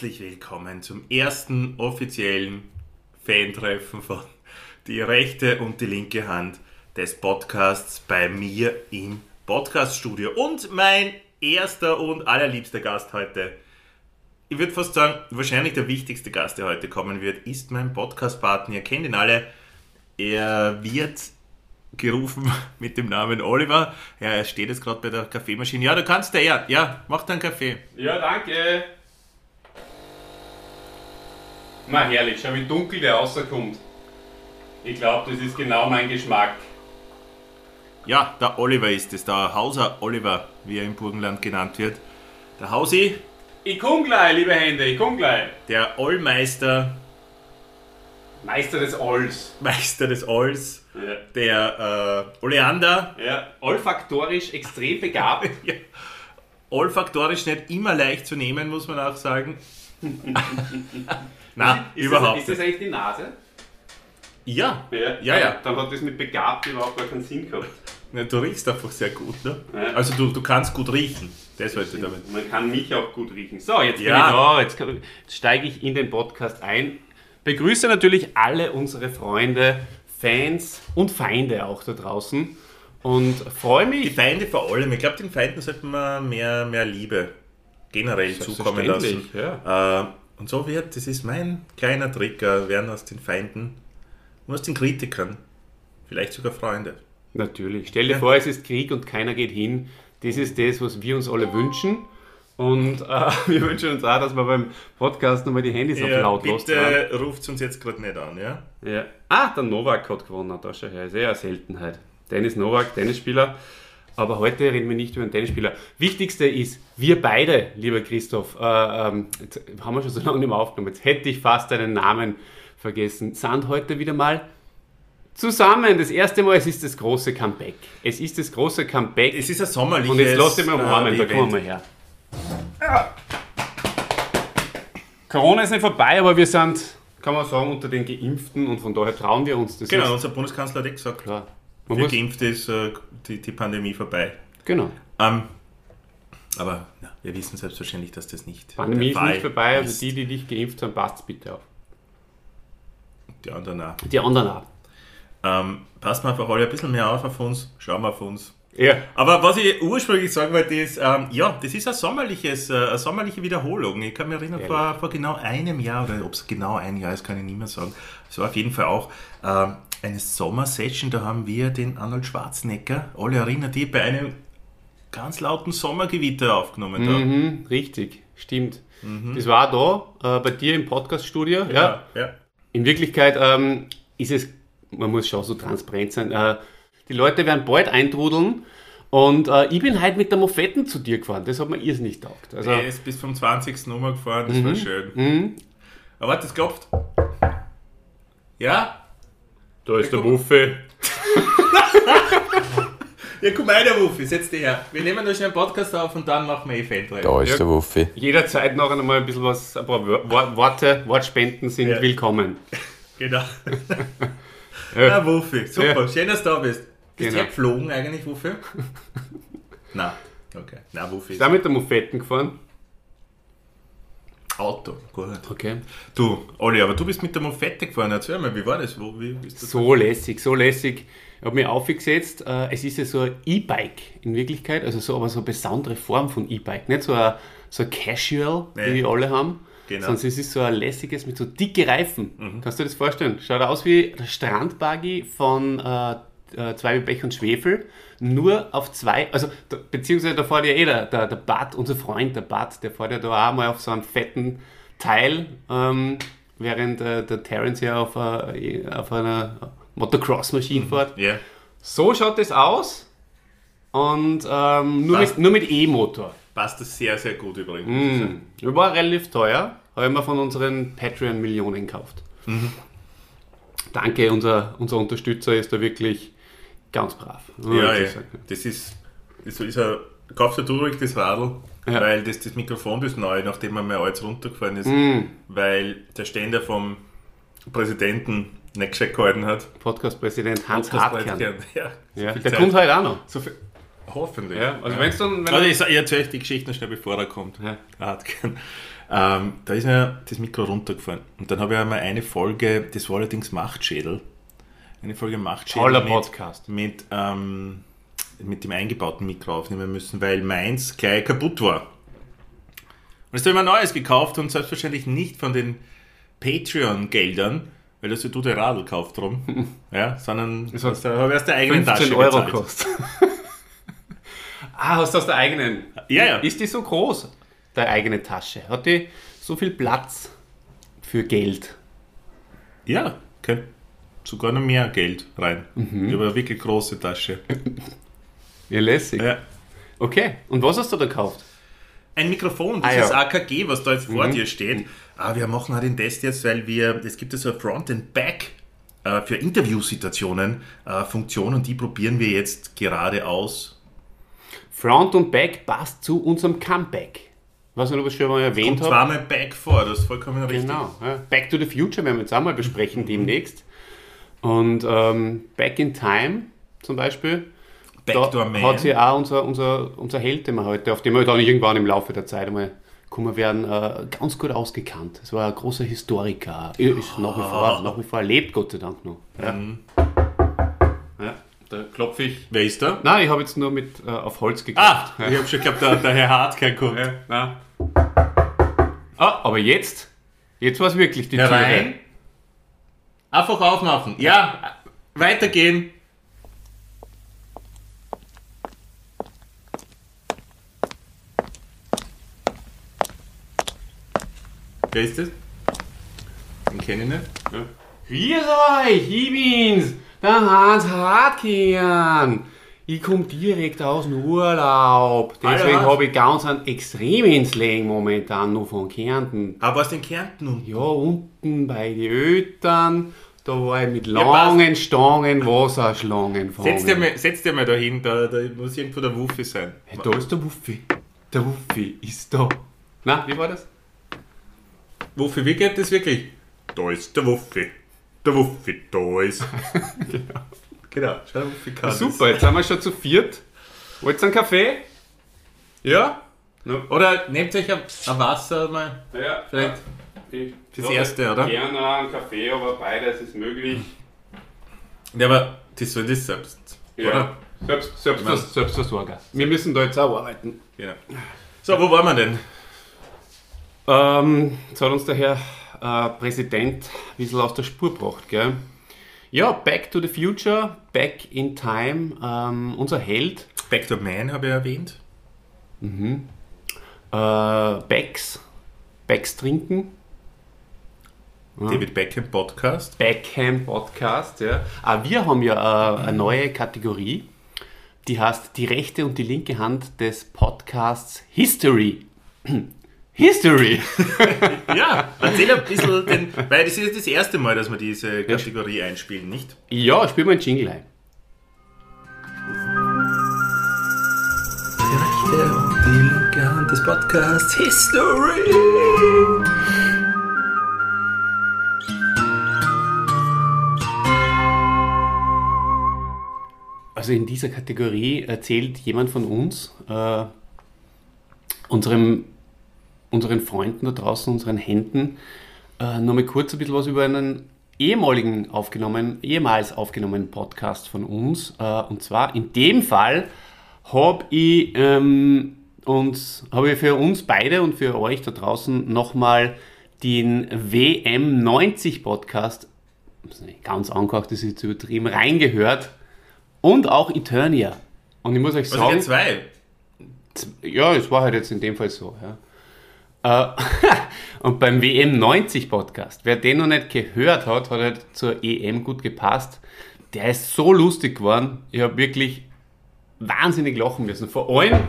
herzlich willkommen zum ersten offiziellen Fan-Treffen von Die rechte und die linke Hand des Podcasts bei mir im Podcaststudio. Und mein erster und allerliebster Gast heute, ich würde fast sagen, wahrscheinlich der wichtigste Gast, der heute kommen wird, ist mein Podcast-Partner. Ihr kennt ihn alle. Er wird gerufen mit dem Namen Oliver. Ja, er steht jetzt gerade bei der Kaffeemaschine. Ja, du kannst ja, ja, mach deinen Kaffee. Ja, danke. Na herrlich, schau wie dunkel der rauskommt. Ich glaube, das ist genau mein Geschmack. Ja, der Oliver ist es, der Hauser Oliver, wie er im Burgenland genannt wird. Der Hausi, Ich komm gleich, liebe Hände, ich komm gleich. der Ollmeister, Meister des Olls. Meister des Olls, Ja. der äh, Oleander, ja. Olfaktorisch extrem begabt. ja, olfaktorisch nicht immer leicht zu nehmen, muss man auch sagen. Na, ist überhaupt Das, ist das eigentlich die Nase? Ja, Ja. Ja, ja. Dann hat das mit begabt überhaupt gar keinen Sinn gehabt. Ja, du riechst einfach sehr gut, ne? Ja. Also du, du kannst gut riechen. Das wollte ich damit. Man kann mich auch gut riechen. So, jetzt bin Ja. ich da, jetzt, kann- jetzt steige ich in den Podcast ein. Begrüße natürlich alle unsere Freunde, Fans und Feinde auch da draußen und freue Die mich. Feinde vor allem. Ich glaube, den Feinden sollte man mehr, mehr Liebe generell zukommen lassen. Selbstverständlich, Äh, und so wird, das ist mein kleiner Trick, werden aus den Feinden und aus den Kritikern vielleicht sogar Freunde. Natürlich. Stell dir Ja. vor, es ist Krieg und keiner geht hin. Das ist das, was wir uns alle wünschen. Und äh, wir wünschen uns auch, dass wir beim Podcast nochmal die Handys auf Ja, laut haben. bitte ruft uns jetzt gerade nicht an, ja? Ja. Ah, der Novak hat gewonnen, da schau her. Ist eh eine Seltenheit. Dennis Novak, Tennisspieler. Aber heute reden wir nicht über einen Tennisspieler. Wichtigste ist, wir beide, lieber Christoph, äh, ähm, jetzt haben wir schon so lange nicht mehr aufgenommen, jetzt hätte ich fast deinen Namen vergessen, sind heute wieder mal zusammen. Das erste Mal, es ist das große Comeback. Es ist das große Comeback. Es ist ein sommerliches Und jetzt lass dich mal umarmen, äh, da kommen wir her. Corona ist nicht vorbei, aber wir sind, kann man sagen, unter den Geimpften und von daher trauen wir uns das. Genau, unser Bundeskanzler hat eh gesagt, klar. Man Geimpfte ist äh, die, die Pandemie vorbei. genau. Ähm, aber na, wir wissen selbstverständlich, dass das nicht Pandemie ist nicht vorbei, also ist. die, die nicht geimpft sind, passt bitte auf. Die anderen auch. Die anderen auch. Ähm, passt mal einfach alle ein bisschen mehr auf auf uns, schauen wir auf uns. Ja. Aber was ich ursprünglich sagen wollte, ist, ähm, ja, das ist ein sommerliches, äh, eine sommerliche Wiederholung. Ich kann mich erinnern, vor, vor genau einem Jahr, oder ob es genau ein Jahr ist, kann ich nicht mehr sagen. Es war auf jeden Fall auch ähm, eine Sommersession, da haben wir den Arnold Schwarzenegger, alle erinnern die, bei einem ganz lauten Sommergewitter aufgenommen. Da. Mhm, richtig, stimmt. Das war da, äh, bei dir im Podcaststudio. Ja. ja, ja. In Wirklichkeit ähm, ist es, man muss schon so transparent sein, äh, die Leute werden bald eintrudeln und äh, ich bin halt mit der Mofetten zu dir gefahren. Das hat mir irrs nicht taugt. Also, Er ist bis vom 20. Nummer gefahren, das war schön. mhm. Aber warte, es klopft. Ja? Da ist der guck. Wuffe. Ja, komm rein, der Wuffi, setz dich her. Wir nehmen nur schnell einen Podcast auf und dann machen wir Event rein. Da ist Ja. der Wuffi. Jederzeit noch einmal ein bisschen was, ein paar Wor- Worte, Wortspenden sind Ja. willkommen. Genau. Ja. Na, Wuffi, super, Ja. schön, dass du da bist. Bist Genau. du geflogen eigentlich, Wuffi? Na, okay. Na, Wuffi. Ist auch mit der Mofetten gefahren. Auto, gut. Okay. Du, Olli, aber du bist mit der Mofette gefahren. Erzähl mal, wie war das? Wo, wie bist du So lässig, so lässig. Ich habe mich aufgesetzt. Äh, es ist ja so ein E-Bike in Wirklichkeit, also so, aber so eine besondere Form von E-Bike. Nicht so ein, so ein Casual, Nee. wie wir alle haben, Genau. es ist so ein lässiges mit so dicke Reifen. Kannst du dir das vorstellen? Schaut aus wie der Strandbuggy von äh, äh, Zwei mit Pech und Schwefel, nur auf zwei, also da, beziehungsweise da fährt ja eh der, der, der Bart, unser Freund, der Bart, der fährt ja da auch mal auf so einem fetten Teil, ähm, während äh, der Terence ja auf, äh, auf einer Motocross-Maschine fährt. Ja. So schaut es aus und ähm, nur, Passt. mit, nur mit E-Motor. Passt das sehr, sehr gut übrigens. Mhm. War relativ teuer, habe ich mir von unseren Patreon-Millionen gekauft. Danke, unser, unser Unterstützer ist da wirklich ganz brav. Ja, ja. sagen. Das ist, das ist ein kaufst du ruhig das Radl, Ja. weil das, das Mikrofon ist neu, nachdem man mal alles runtergefallen ist, Mm. weil der Ständer vom Präsidenten nicht gescheit gehalten hat. Podcast-Präsident Hans Das Hartkern. Präsident, Ja, so Ja, der Zeit. kommt heute auch noch. So viel, hoffentlich. Ja, also wenn's dann- wenn also er- ich, sag- ich erzähle euch die Geschichte noch schnell, bevor er kommt. Ja. Der Hartkern. Ähm, da ist mir das Mikro runtergefallen. Und dann habe ich einmal eine Folge, das war allerdings Machtschädel. Eine Folge Machtschädel Toller mit, Podcast. mit, ähm, mit dem eingebauten Mikro aufnehmen müssen, weil meins gleich kaputt war. Und jetzt habe ich mir ein neues gekauft und selbstverständlich nicht von den Patreon-Geldern, weil das ja du der Radl kauft drum, ja, sondern Das hat aus der, habe ich aus der eigenen 15 Tasche Euro bezahlt. kostet. ah, hast du aus der eigenen? Ja, ja. Ist die so groß, deine eigene Tasche? Hat die so viel Platz für Geld? Ja, könnte sogar noch mehr Geld rein. Mhm. Ich habe eine wirklich große Tasche. Ja, lässig. Ja. Okay, und was hast du da gekauft? Ein Mikrofon, Ah, dieses ja. AKG, was da jetzt vor Mhm. dir steht. Ah, wir machen auch den Test jetzt, weil wir, es gibt ja so eine Front and Back äh, für Interviewsituationen äh, Funktion und die probieren wir jetzt gerade aus. Front und Back passt zu unserem Comeback. weiß nicht, ob ich es schon mal erwähnt Kommt habe. zweimal Back vor, das ist vollkommen richtig. Genau. Ja. Back to the Future werden wir jetzt auch mal besprechen demnächst. Und ähm, Back in Time zum Beispiel. Backdoor Man. hat sich auch unser, unser, unser Held, den wir heute, auf den wir dann irgendwann im Laufe der Zeit einmal kommen werden, äh, ganz gut ausgekannt. Es war ein großer Historiker. Er Ist nach wie vor, nach wie vor lebt, Gott sei Dank noch. Ja, ja da klopfe ich. Wer ist da? Nein, ich habe jetzt nur mit äh, auf Holz geklopft. Ah, ich habe schon geglaubt, der, der Herr Hartkein kommt. Ja. Ah, aber jetzt, jetzt war es wirklich die Tür. Einfach aufmachen. Ja, weitergehen. Wer ist das? Den kenne ich nicht. Ja. Grüß euch, ich bin's, der Hans Hartkern. Ich komme direkt aus dem Urlaub. Deswegen habe ich ganz einen extremen Slang momentan noch von Kärnten. Aber aus den Kärnten Ja, unten bei den Ötern, da war ich mit Ja, langen Stangen Wasserschlangen fangen. Setz dir mal, setz dir mal da hin, da, da muss irgendwo der Wuffi sein. Hey, da ist der Wuffi. Der Wuffi ist da. Na, wie war das? Wuffi, wie geht das wirklich? Da ist der Wuffi. Der Wuffi, da ist. genau. Genau, schau, der Wuffi kann Super, jetzt sind wir schon zu viert. Wollt ihr einen Kaffee? Ja? das. Oder nehmt euch ein, ein Wasser mal. Ja, Vielleicht das erste, oder? Gerne einen Kaffee, aber beides ist möglich. Ja, aber das soll das selbst. Oder? Selbst, selbst, Selbstversorger. Wir müssen da jetzt auch arbeiten. Genau. So, wo waren wir denn? Ähm, jetzt hat uns der Herr äh, Präsident ein bisschen aus der Spur gebracht, gell? Ja, Back to the Future, Back in Time, ähm, unser Held, Back to Man habe ich erwähnt. äh, Becks, Becks trinken, David Beckham Podcast. Beckham Podcast, ja. Ah, wir haben ja äh, eine neue Kategorie, die heißt die rechte und die linke Hand des Podcasts History. History! Ja, erzähl ein bisschen, den, weil das ist jetzt das erste Mal, dass wir diese Kategorie einspielen, nicht? Ja, spiel mal einen Jingle ein. Die rechte und die linke Hand des Podcasts History. Also in dieser Kategorie erzählt jemand von uns, äh, unserem, unseren Freunden da draußen, unseren Händen, äh, nochmal kurz ein bisschen was über einen ehemaligen aufgenommen, ehemals aufgenommenen Podcast von uns. Äh, und zwar in dem Fall habe ich ähm, uns, habe ich für uns beide und für euch da draußen nochmal den WM90 Podcast, ganz angehaucht, das ist jetzt übertrieben, reingehört und auch Eternia. Und ich muss euch sagen, jetzt zwei. ja, es war halt jetzt in dem Fall so. Ja. Äh, und beim WM90 Podcast, wer den noch nicht gehört hat, hat halt zur EM gut gepasst. Der ist so lustig geworden. Ich habe wirklich wahnsinnig lachen müssen. Vor allem,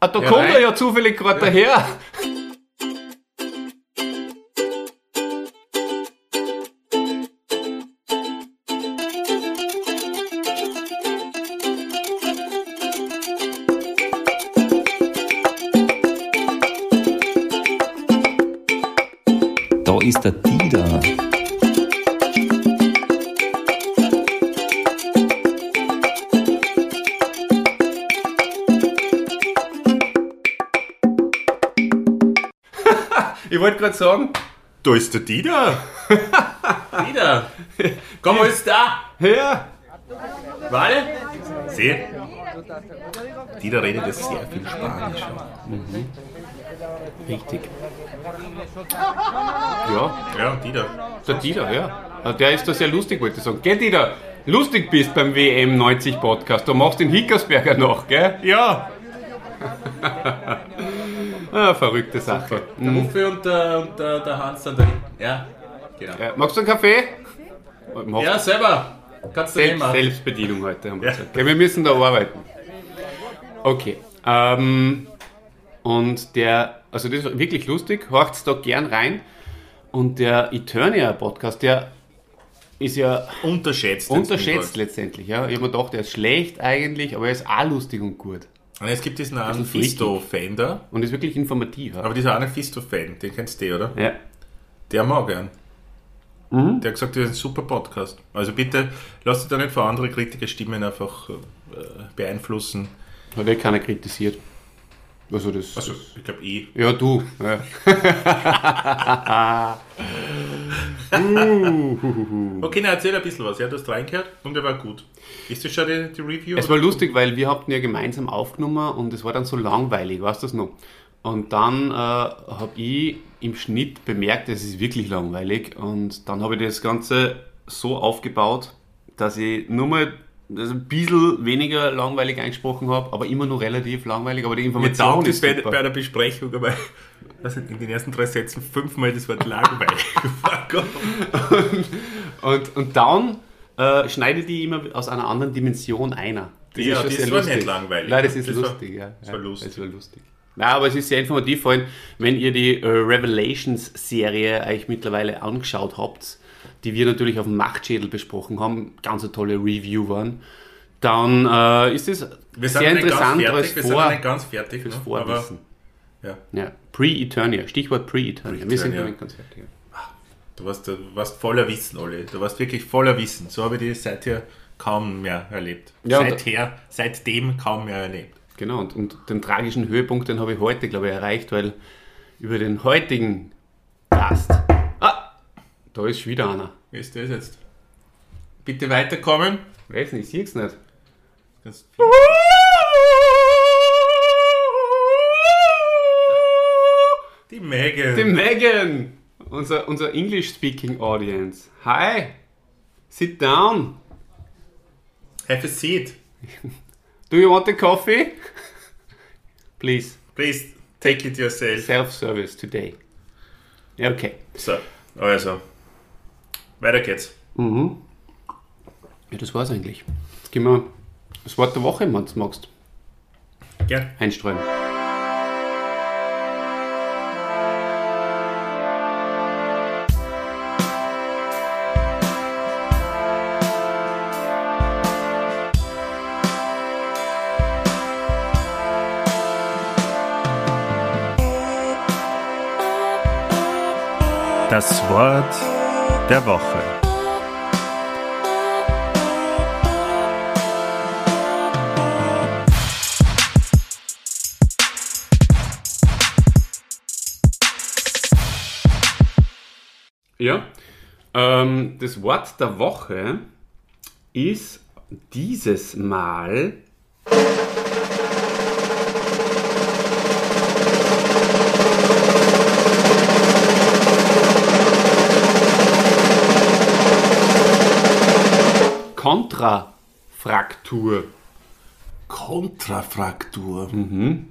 ah, da Ja, kommt er ja zufällig gerade daher. Wollte gerade sagen, Da ist der Dieter. Dieter. Komm, wo ist da? ja, Warte. Sieh. Dieter redet jetzt sehr viel Spanisch. richtig. Ja, Ja, Dieter. der Dieter, ja. Der ist da sehr lustig, wollte ich sagen. Gell, Dieter? Lustig bist beim WM 90 Podcast. Du machst den Hickersberger noch, gell? Ja. Ah, verrückte Sache. Der Muffe und der, und der, der Hans sind da. Ja, genau. Ja, magst du einen Kaffee? Mach Ja, selber. Kannst du Selbst, nehmen. Selbstbedienung heute, haben wir Ja. gesagt. Gell, wir müssen da arbeiten. Okay. Ähm, und der, also das ist wirklich lustig, horcht da gern rein. Und der Eternia Podcast, der ist ja Unterschätzt. unterschätzt letztendlich. Ja. Ich habe mir gedacht, der ist schlecht eigentlich, aber er ist auch lustig und gut. Und es gibt diesen einen freaky. Fisto-Fan da. Und ist wirklich informativ. Ja. Aber dieser eine Fisto-Fan, den kennst du, oder? ja. Der mag gern. Mhm. Der hat gesagt, das ist ein super Podcast. Also bitte, lass dich da nicht von anderen Kritikerstimmen einfach äh, beeinflussen. Hat eh keiner kritisiert. Also das. Also, ich glaube eh. Ja, du. Ja. Okay, na erzähl ein bisschen was. Ja, du hast reingehört und der war gut. Ist das schon die, die Review? Es war lustig, weil wir hatten ja gemeinsam aufgenommen und es war dann so langweilig, weißt du das noch? Und dann äh, habe ich im Schnitt bemerkt, es ist wirklich langweilig und dann habe ich das Ganze so aufgebaut, dass ich nur mal das ein bisschen weniger langweilig eingesprochen habe, aber immer noch relativ langweilig, aber die Information ist bei, super. bei der Besprechung, aber also in den ersten drei Sätzen fünfmal das Wort langweilig vorkommen. Und, und dann äh, schneide die immer aus einer anderen Dimension einer. Das Ja, schon das sehr war nicht langweilig. Nein, das ist Das war- lustig, ja. das war lustig. Das war lustig. Nein, aber es ist sehr informativ, vor allem, wenn ihr die äh, Revelations-Serie euch mittlerweile angeschaut habt, die wir natürlich auf dem Machtschädel besprochen haben, ganz eine tolle Review waren, dann äh, ist es sehr interessant fertig, als wir Vor sind nicht ganz fertig. fürs ne? Vorwissen. Aber, ja, Ja, Pre-Eternia, Stichwort Pre-Eternia. Wir sind noch nicht ganz fertig. du, warst, du warst voller Wissen, Olli. Du warst wirklich voller Wissen. So habe ich die seither kaum mehr erlebt. Ja, Seither, seitdem kaum mehr erlebt. Genau, und, und den tragischen Höhepunkt, den habe ich heute, glaube ich, erreicht, weil über den heutigen Gast. Da ist schon wieder einer. Wie ist das jetzt? Bitte weiterkommen. Weiß nicht, ich sehe es nicht. Die Megan. Die Megan! Unser, unser English-speaking Audience. Hi! Sit down! Have a seat. Do you want a coffee? Please, Please take it yourself. self-service today. Okay. So, also. Weiter geht's. Ja, das war's eigentlich. Jetzt gehen wir das Wort der Woche, wenn du magst, Gern. einstreuen. Das Wort der Woche. Ja, ähm, das Wort der Woche ist dieses Mal Kontrafraktur. Kontrafraktur. Mhm.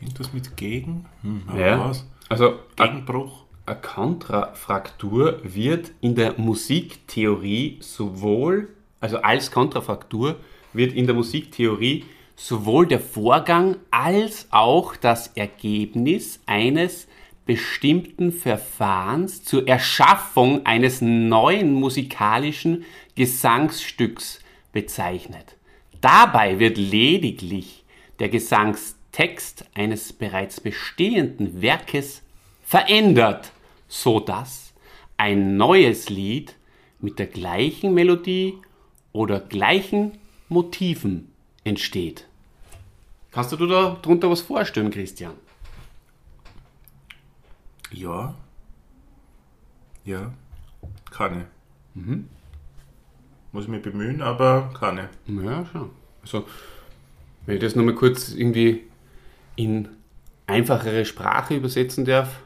Irgendwas mit Gegen? Hm, Ja. was? Also Gegenbruch? eine Kontrafraktur wird in der Musiktheorie sowohl, also als Kontrafraktur wird in der Musiktheorie sowohl der Vorgang als auch das Ergebnis eines bestimmten Verfahrens zur Erschaffung eines neuen musikalischen Gesangsstücks bezeichnet. Dabei wird lediglich der Gesangstext eines bereits bestehenden Werkes verändert, so dass ein neues Lied mit der gleichen Melodie oder gleichen Motiven entsteht. Kannst du dir da drunter was vorstellen, Christian? Ja. Ja. Kann ich. Muss ich mich bemühen, aber kann ich. Ja, schon. Also, wenn ich das nochmal kurz irgendwie in einfachere Sprache übersetzen darf,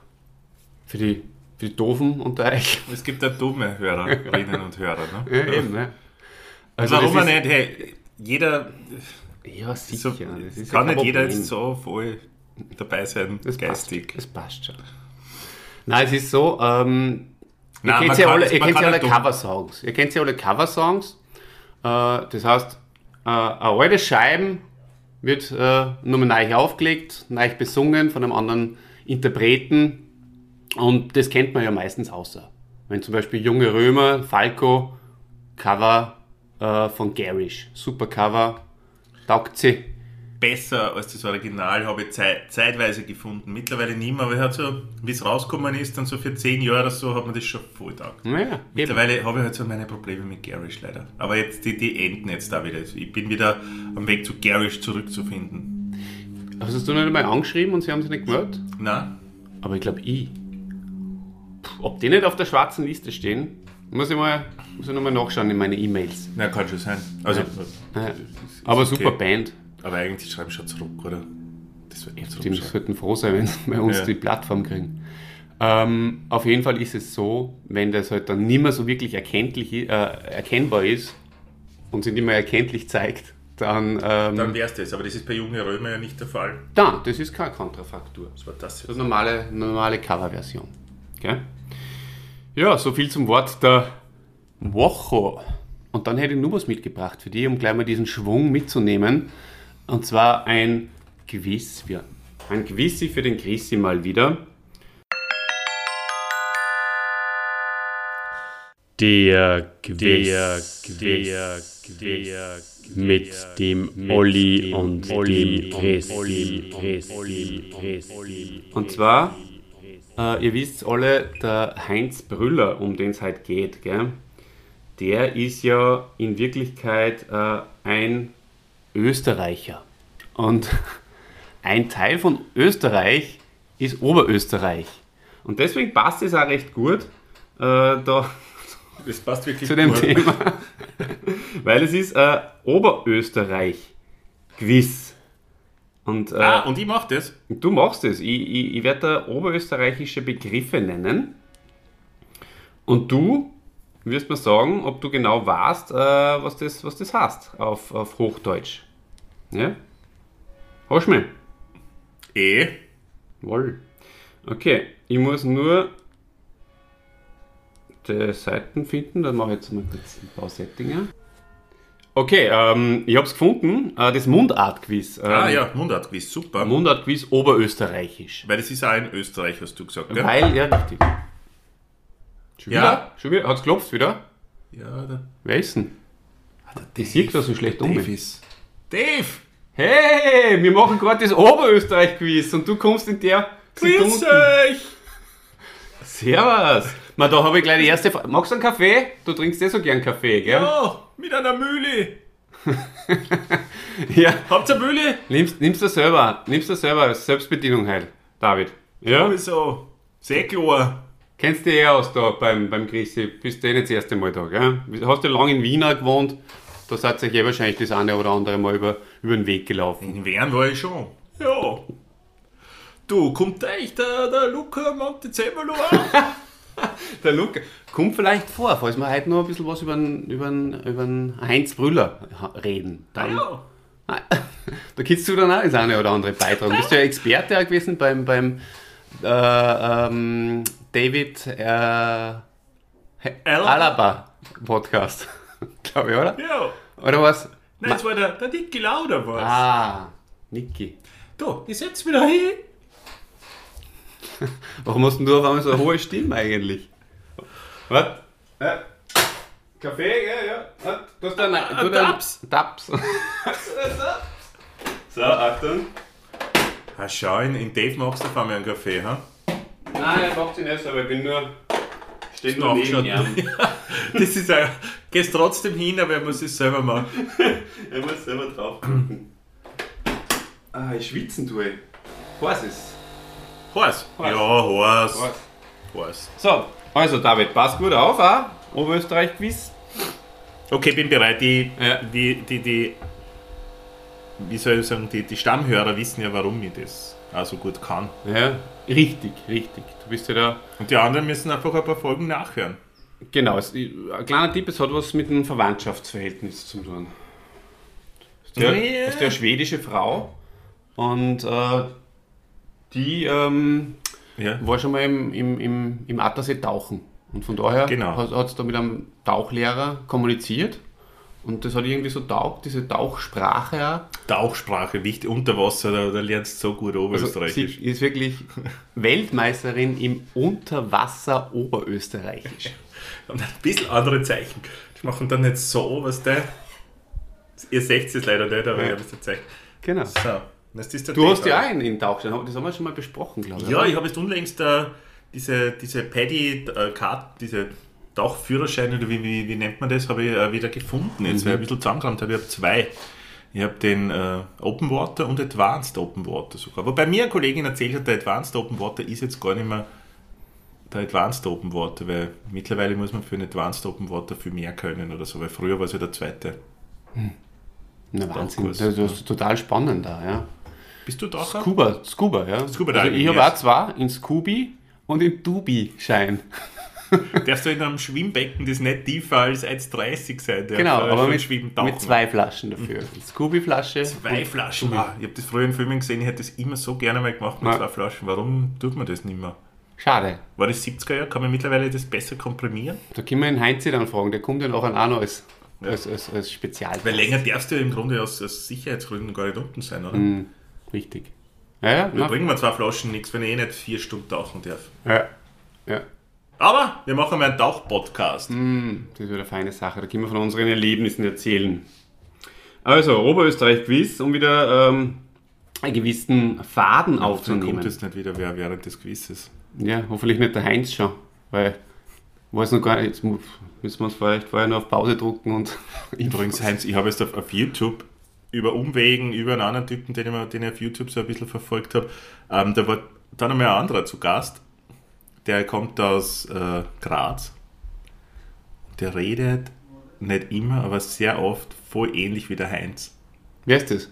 für die, für die Doofen unter euch. Es gibt ja dumme Hörerinnen und Hörer. Ne? Ja, eben, ne? Also Warum das auch nicht? Hey, jeder, Ja, so, sicher. ist kann ja nicht jeder jetzt so voll dabei sein, Das geistig. Passt, das passt schon. Nein, es ist so, ähm, ihr Nein, kennt ja alle, ihr kennt ja alle Coversongs. Ihr kennt ja alle Coversongs. Äh, das heißt, äh, eine alte Scheiben wird äh, nur neu aufgelegt, neu besungen von einem anderen Interpreten. Und das kennt man ja meistens außer. Wenn zum Beispiel Junge Römer, Falco, Cover äh, von Garish. Super Cover. Taugt sie. Besser als das Original habe ich zei zeitweise gefunden. Mittlerweile nicht mehr, aber ich halt so, wie es rausgekommen ist, dann so für zehn Jahre oder so, hat man das schon voll taugt. Ja. Mittlerweile habe ich halt so meine Probleme mit Garish leider. Aber jetzt, die, die enden jetzt da wieder. Ich bin wieder am Weg zu Garish zurückzufinden. Hast du nicht einmal angeschrieben und sie haben sich nicht gemeldet? Na? Aber ich glaube, ich. Ob die nicht auf der schwarzen Liste stehen, muss ich mal, muss ich noch mal nachschauen in meine E-Mails. Na, kann schon sein. Also, Ja. Aber okay. super Band. Aber eigentlich schreiben schon zurück, oder? Das wird nicht Die zurückschreiben. sollten froh sein, wenn sie bei uns Ja. die Plattform kriegen. Ähm, auf jeden Fall ist es so, wenn das halt dann nicht mehr so wirklich erkenntlich, äh, erkennbar ist und sich nicht mehr erkenntlich zeigt, dann, ähm, Dann wäre es das. Aber das ist bei Junge Römer ja nicht der Fall. da, das ist keine Kontrafaktur. Was war das Das jetzt? ist eine normale, normale Coverversion. Okay? Ja, so viel zum Wort der Woche. Und dann hätte ich nur was mitgebracht für dich, um gleich mal diesen Schwung mitzunehmen. Und zwar ein Quiz. Ja, ein Quiz für den Chrissy mal wieder. Der Quiz, der Quiz, mit dem Olli und dem Christi. Und zwar, äh, ihr wisst alle, der Heinz Brüller, um den es heute geht, gell? der ist ja in Wirklichkeit äh, ein Österreicher. Und ein Teil von Österreich ist Oberösterreich. Und deswegen passt es auch recht gut äh, da Das passt wirklich zu dem gut. Thema, weil es ist äh, Oberösterreich-Quiz. Und, äh, Ah, und ich mache das. Du machst es. Ich, ich, ich werde da oberösterreichische Begriffe nennen. Und du wirst mir sagen, ob du genau weißt, äh, was, das, was das heißt auf, auf Hochdeutsch. Ja? Hast du mich? Eh. Wohl. Okay, ich muss nur die Seiten finden, dann mache ich jetzt mal kurz ein paar Settinger. Okay, ähm, ich habe es gefunden, äh, das Mundart-Quiz. Ähm, Ah ja, Mundartquiz, super. Mundart-Quiz Oberösterreichisch. Weil das ist auch in Österreich, hast du gesagt, gell? Weil, ja, richtig. Schon Ja. wieder? Schon wieder? Hat's klopft wieder? Ja, der, Wer ist denn? der Die sieht da so schlecht um. Dave ist. Dave! Hey, wir machen gerade das Oberösterreich-Quiz und du kommst in der Grüß euch! Servus. Na, da habe ich gleich die erste Frage. Magst du einen Kaffee? Du trinkst eh so gern Kaffee, gell? Oh, mit einer Mühle! Ja. Habt ihr Mühle? Nimmst, nimmst du selber, nimmst du selber als Selbstbedienung halt, David. Ja? Wieso? Sehr klar. Kennst du eh aus da beim, beim Chrissy, bist du eh nicht das erste Mal da, gell? Hast du lange in Wien auch gewohnt? Da seid ihr eh wahrscheinlich das eine oder andere Mal über, über den Weg gelaufen. In Wern war ich schon. Ja. Du, kommt euch der, der Luca Montezemolo an? Der Luca, kommt vielleicht vor, falls wir heute noch ein bisschen was über den, über den, über den Heinz Brüller reden. Dann, ja. Da kannst du dann auch das eine oder andere beitragen. Du bist ja Experte auch gewesen beim, beim äh, ähm, David äh, Alaba Podcast, glaube ich, oder? Ja. Oder was? Nein, es war der, der Dicke Lauder was. Ah, Niki. Du, ich setz wieder hin. Warum hast du auf einmal so eine hohe Stimme eigentlich? Was? Äh, Kaffee, ja, ja. Was? Du hast da Ein du da- Taps. Taps. so, Achtung. Ah, schau, in, in Dave machst du auf einmal einen Kaffee, ha? Nein, ich mach sie nicht, aber ich bin nur Steht nur neben ihm. Das ist ein, gehst trotzdem hin, aber er muss es selber machen. Er muss selber drauf Ah, ich schwitzen tue. Was ist? Horst. Horst. Ja, Horst. Was? Horst. So, also David, pass gut auf, auch. Oberösterreich-Quiz. Okay, bin bereit. Die, Ja. die, die, die, wie soll ich sagen, die, die Stammhörer wissen ja, warum ich das auch so gut kann. Ja, richtig, richtig. Du bist ja da. Und die anderen müssen einfach ein paar Folgen nachhören. Genau, es, ein kleiner Tipp, es hat was mit einem Verwandtschaftsverhältnis zu tun. Das ist der, Ja. das ist der schwedische Frau und äh, die ähm, Ja. war schon mal im, im, im, im Attersee tauchen. Und von daher Genau. hat es da mit einem Tauchlehrer kommuniziert. Und das hat irgendwie so taugt, diese Tauchsprache auch. Tauchsprache, wichtig, unter Wasser, da, da lernst du so gut Also Oberösterreichisch. sie ist wirklich Weltmeisterin im Unterwasser Oberösterreichisch. Und ein bisschen andere Zeichen. Die machen dann nicht so, was der. Ihr seht es leider nicht, aber Ja. ich habe es gezeigt. Genau. So, das ist der Du hast Peter. ja auch einen, einen Tauchschein, das haben wir schon mal besprochen, glaube ich. Ja, oder? ich habe jetzt unlängst äh, diese, diese Paddy, äh, diese Tauchführerscheine, oder wie, wie, wie nennt man das, habe ich äh, wieder gefunden. Jetzt, weil ich ein bisschen zusammengerammt habe. Ich habe zwei. Ich habe den äh, Open Water und Advanced Open Water sogar. Wobei mir eine Kollegin erzählt hat, der Advanced Open Water ist jetzt gar nicht mehr der Advanced Open Water, weil mittlerweile muss man für einen Advanced Open Water viel mehr können oder so, weil früher war es ja der zweite. Na, Wahnsinn, das ist total spannend da, ja. Bist du Taucher? Scuba, Scuba, ja. Scuba also ich habe auch zwei, in Scooby und in Dubi-Schein. Darfst du in einem Schwimmbecken, das nicht tiefer als 1,30 sein darf, Genau, äh, aber mit, schwimmen, tauchen. mit zwei Flaschen dafür. Scooby-Flasche. Zwei Flaschen. Ah, ich habe das früher in Filmen gesehen, ich hätte das immer so gerne mal gemacht mit Ja. zwei Flaschen. Warum tut man das nicht mehr? Schade. War das 70er Jahr? Kann man mittlerweile das besser komprimieren? Da können wir den Heinzi dann fragen, der kommt ja noch als, Ja. als, als, als Spezial. Weil länger darfst du ja im Grunde aus, aus Sicherheitsgründen gar nicht unten sein, oder? Mhm, richtig. Ja, ja, Da na, bringen wir zwei Flaschen nichts, wenn ich eh nicht vier Stunden tauchen darf. ja, ja. Aber wir machen mal einen Tauchpodcast. Mhm. Das ist wieder eine feine Sache. Da können wir von unseren Erlebnissen erzählen. Also, Oberösterreich-Quiz, um wieder ähm, einen gewissen Faden Dann aufzunehmen. kommt jetzt nicht wieder wer während des Quizzes. Ja, hoffentlich nicht der Heinz schon, weil weiß noch gar nicht, jetzt müssen wir uns vielleicht vorher noch auf Pause drucken und Übrigens, Heinz, ich habe jetzt auf, auf YouTube über Umwegen, über einen anderen Typen, den ich, den ich auf YouTube so ein bisschen verfolgt habe, ähm, da war dann einmal ein anderer zu Gast. Der kommt aus äh, Graz. Der redet nicht immer, aber sehr oft voll ähnlich wie der Heinz. Wer ist das?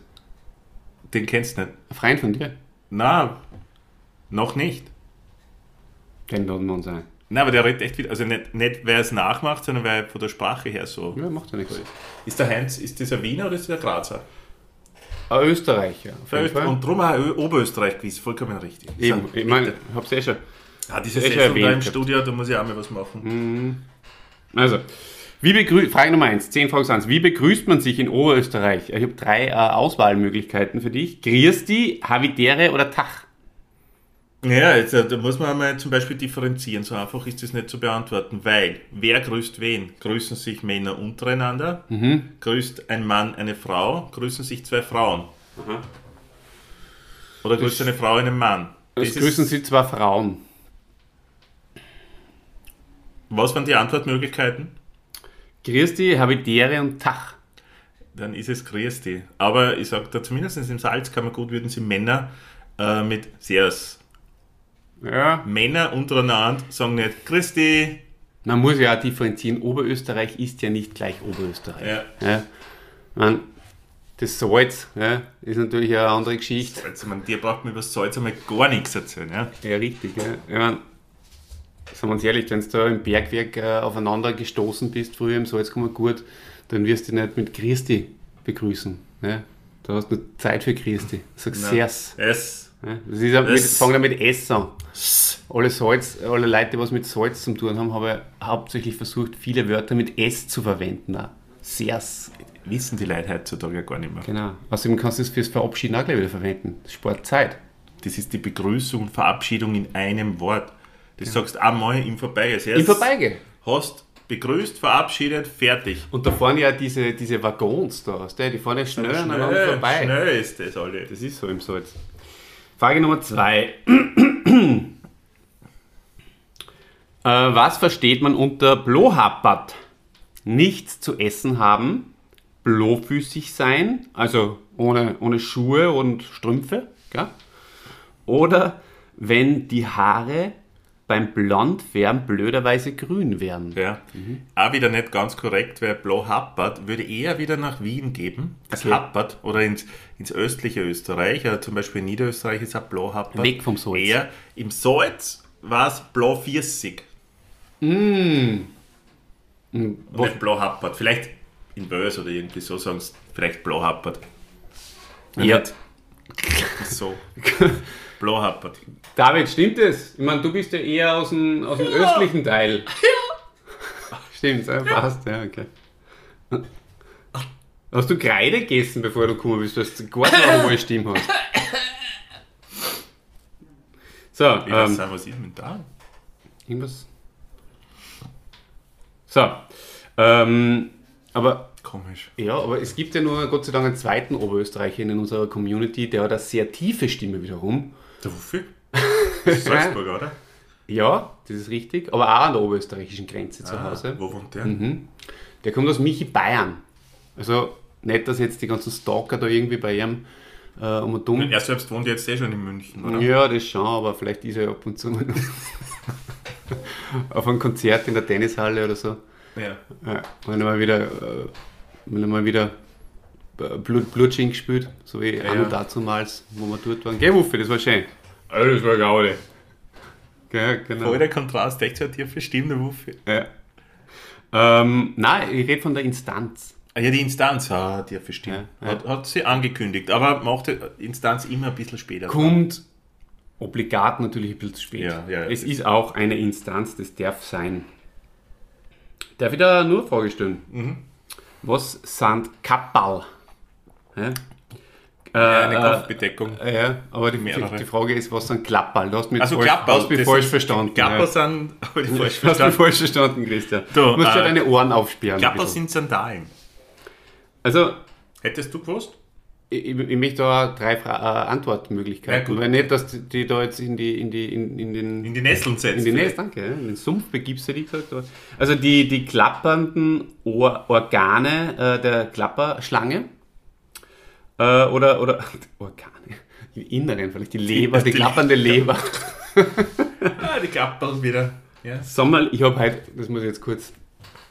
Den kennst du nicht. Ein Freund von dir? Na, noch nicht. Den laden wir uns ein. Na, aber der redet echt wieder, also nicht, nicht wer es nachmacht, sondern weil er von der Sprache her so. Ja, macht ja nichts. Ist der Heinz, ist das ein Wiener oder ist das ein Grazer? Ein Österreicher. Fall. Und drum auch Ö- Oberösterreich-Quiz, vollkommen richtig. Eben, ich meine, ich hab's eh schon. Ah, diese schon Session da im. Studio, da muss ich auch mal was machen. Also, wie begrü Frage Nummer 1, 10 Fragen 1. Wie begrüßt man sich in Oberösterreich? Ich habe drei äh, Auswahlmöglichkeiten für dich. Griesti, Havidere oder Tach? Ja, jetzt, äh, da muss man einmal zum Beispiel differenzieren. So einfach ist das nicht zu beantworten, weil wer grüßt wen? Grüßen sich Männer untereinander? Mhm. Grüßt ein Mann eine Frau? Grüßen sich zwei Frauen? Oder grüßt eine Frau einen Mann? Das Das grüßen sie zwei Frauen. Was waren die Antwortmöglichkeiten? Griesti, Havidere und Tach. Dann ist es Christi. Aber ich sage da zumindest im Salzkammergut würden sie Männer äh, mit Seres. Ja, Männer untereinander sagen nicht Christi. man muss ja auch differenzieren. Oberösterreich ist ja nicht gleich Oberösterreich. Ja. Ja. Man, das Salz ja, ist natürlich eine andere Geschichte. Salz, meine, dir braucht man über das Salz einmal gar nichts erzählen. Ja? Ja, richtig. Ja. Ich mein, sagen wir uns ehrlich, wenn du da im Bergwerk äh, aufeinander gestoßen bist, früher im Salzkammergut, dann wirst du nicht mit Christi begrüßen. Ja. Da hast du Zeit für Christi. Sag Sers. Es. Ja. Das ist mit, fang damit S an. Alle, Salz, alle Leute, die was mit Salz zu tun haben, haben hauptsächlich versucht, viele Wörter mit S zu verwenden. Auch. Sers. Wissen die Leute heutzutage ja gar nicht mehr. Genau. Außerdem kannst du es fürs Verabschieden auch gleich wieder verwenden. Das spart Zeit. Das ist die Begrüßung und Verabschiedung in einem Wort. Das sagst einmal im Vorbeigehen. Im Vorbeigehen. Hast begrüßt, verabschiedet, fertig. Und da fahren ja diese, diese Waggons da, weißt du, die fahren ja schnell aneinander Schnell, vorbei. schnell ist das alle. Das ist so im Salz. Frage Nummer zwei. Äh, was versteht man unter Blohappert? Nichts zu essen haben, blohfüßig sein, also ohne, ohne Schuhe und Strümpfe, gell? oder wenn die Haare beim Blondwerden blöderweise grün werden. Ja. Auch wieder nicht ganz korrekt, weil Blau Happert würde eher wieder nach Wien geben. Das Okay. Happert oder ins, ins östliche Österreich. Ja, zum Beispiel in Niederösterreich ist auch Blau Happert. Weg vom Salz. Eher im Salz war es Blau 40. Wo- Nicht Blau Happert. Vielleicht in Bös oder irgendwie so sagen sie vielleicht Blau Happert. Ja. So. Blau Happert. David, stimmt es? Ich meine, du bist ja eher aus dem, aus dem östlichen Teil. Ja. Stimmt, ja, passt, ja, okay. Hast du Kreide gegessen, bevor du gekommen bist? Du hast gar nicht eine hohe Stimme hast. So, Ich weiß ähm, was ist mit da? irgendwas. So, ähm, aber Komisch. ja, aber es gibt ja nur Gott sei Dank einen zweiten Oberösterreicher in unserer Community, der hat eine sehr tiefe Stimme wiederum. Der Wuffi? Das ist Salzburg, oder? Ja, das ist richtig, aber auch an der oberösterreichischen Grenze zu Hause. Ah, wo wohnt der? Der kommt aus Michi Bayern. Also nicht, dass jetzt die ganzen Stalker da irgendwie bei ihm äh, um und um. Er selbst wohnt jetzt eh schon in München, oder? Ja, das schon, aber vielleicht ist er ab und zu auf einem Konzert in der Tennishalle oder so. Ja. Ja, wenn er mal wieder, äh, wenn er mal wieder Blut, Blutschink gespielt, so wie Ja, ja, dazumals, wo wir dort waren. Geh, Wuffi, das war schön. Ja, das war Gaudi. Gell, genau. Voll der Kontrast, echt so eine tiefe Stimme, der Wuffi. Ja. Ähm, nein, ich rede von der Instanz. Ah, ja, die Instanz, ah, tiefe Stimme. Ja, ja. Hat, hat sie angekündigt, aber macht die Instanz immer ein bisschen später. Kommt obligat natürlich ein bisschen zu spät. Ja, ja, es ist auch eine Instanz, das darf sein. Darf ich da nur eine Frage stellen? Mhm. Was sind Kappal? Ja? Äh, Ja, eine äh, Kopfbedeckung. äh, ja, aber die, die, die Frage ist, was sind Klapperl? Du hast mich, Also falsch, Klapperl, hast mich falsch verstanden. Klapper ja. sind, habe ich falsch Du hast mich verstanden. falsch verstanden, Christian. Du, Du musst ja äh, deine Ohren aufsperren. ein Klapper bisschen. sind Sandalen. Also, Hättest du gewusst? Ich, ich möchte da drei Fra äh, Antwortmöglichkeiten. Ja. Weil nicht, dass die, die da jetzt in, die, in, die, in, in den In die Nesseln setzt. in die Nähe, danke, ja, in den Sumpf begibst du dich gesagt. aber- Also die, die klappernden Or Organe äh, der Klapperschlange äh, oder, oder Organe, die inneren, vielleicht die Leber, die, die klappernde Leber. Ah, die Klappern wieder. Ja. Sag mal, ich habe heute, das muss ich jetzt kurz,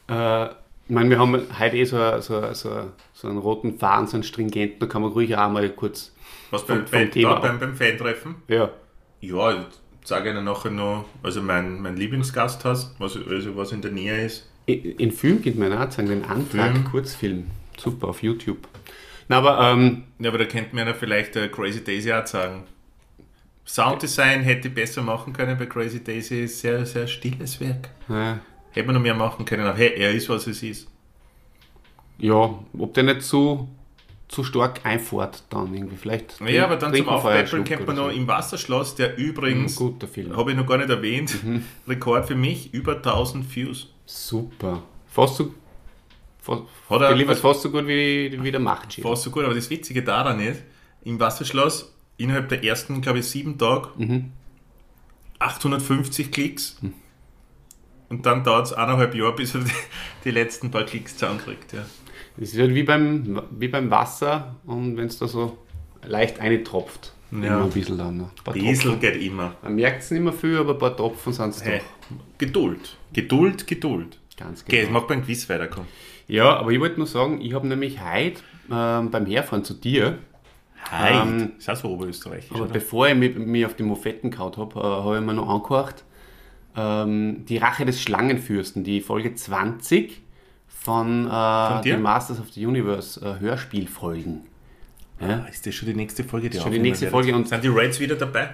äh, ich meine, wir haben heute eh so, a- so, a- so, a- so einen roten Faden, so einen stringenten, da kann man ruhig auch mal kurz, Was beim, Vom- vom Fan, Thema da, beim, beim Fan-Treffen? ja, Ja, ich sage Ihnen nachher noch, also mein, mein Lieblingsgasthaus, was, also was in der Nähe ist. In, in Film könnte man auch sagen, den Antrag Film. Kurzfilm. Super, auf YouTube. Na, aber ähm, Ja, aber da könnte man ja vielleicht äh, Crazy Daisy auch sagen. Sounddesign hätte ich besser machen können bei Crazy Daisy, ist sehr, sehr stilles Werk. äh, Hätte man noch mehr machen können, aber hey, er ist, was es ist. ja, ob der nicht zu, zu stark einfährt dann irgendwie. Vielleicht Ja, aber dann zum Aufpäppeln kennt man oder noch so. im Wasserschloss, der übrigens, guter Film. habe ich noch gar nicht erwähnt, Mhm. Rekord für mich, über 1000 Views. Super. Fast so, Hat er- geliefert fast so gut wie, wie der Machtschild. Fast so gut, aber das Witzige daran ist, im Wasserschloss innerhalb der ersten, glaube ich, sieben Tage Mhm. 850 Klicks. Und dann dauert es eineinhalb Jahre, bis er die, die letzten paar Klicks zusammenkriegt. Ja. Das ist halt wie beim, wie beim Wasser und wenn es da so leicht eintropft. Ja. Immer ein bisschen dann. noch. Ein paar Diesel Tropfen. geht immer. Man merkt es nicht mehr viel, aber ein paar Tropfen sind es Hey, doch. Geduld. Geduld, Geduld. Ganz Okay, jetzt genau. mag beim Quiz weiterkommen. Ja, aber ich wollte nur sagen, ich habe nämlich heute ähm, beim Herfahren zu dir, Heid. Ähm, ist auch so oberösterreichisch, aber oder? bevor ich mich, mich auf die Mofetten gehauen habe, äh, habe ich mir noch angehört, ähm, die Rache des Schlangenfürsten, die Folge 20 von, äh, dir? den Masters of the Universe äh, Hörspielfolgen. Ja? Ah, Ist das schon die nächste Folge? Die Schon die nächste? Folge und- Sind die Raids wieder dabei?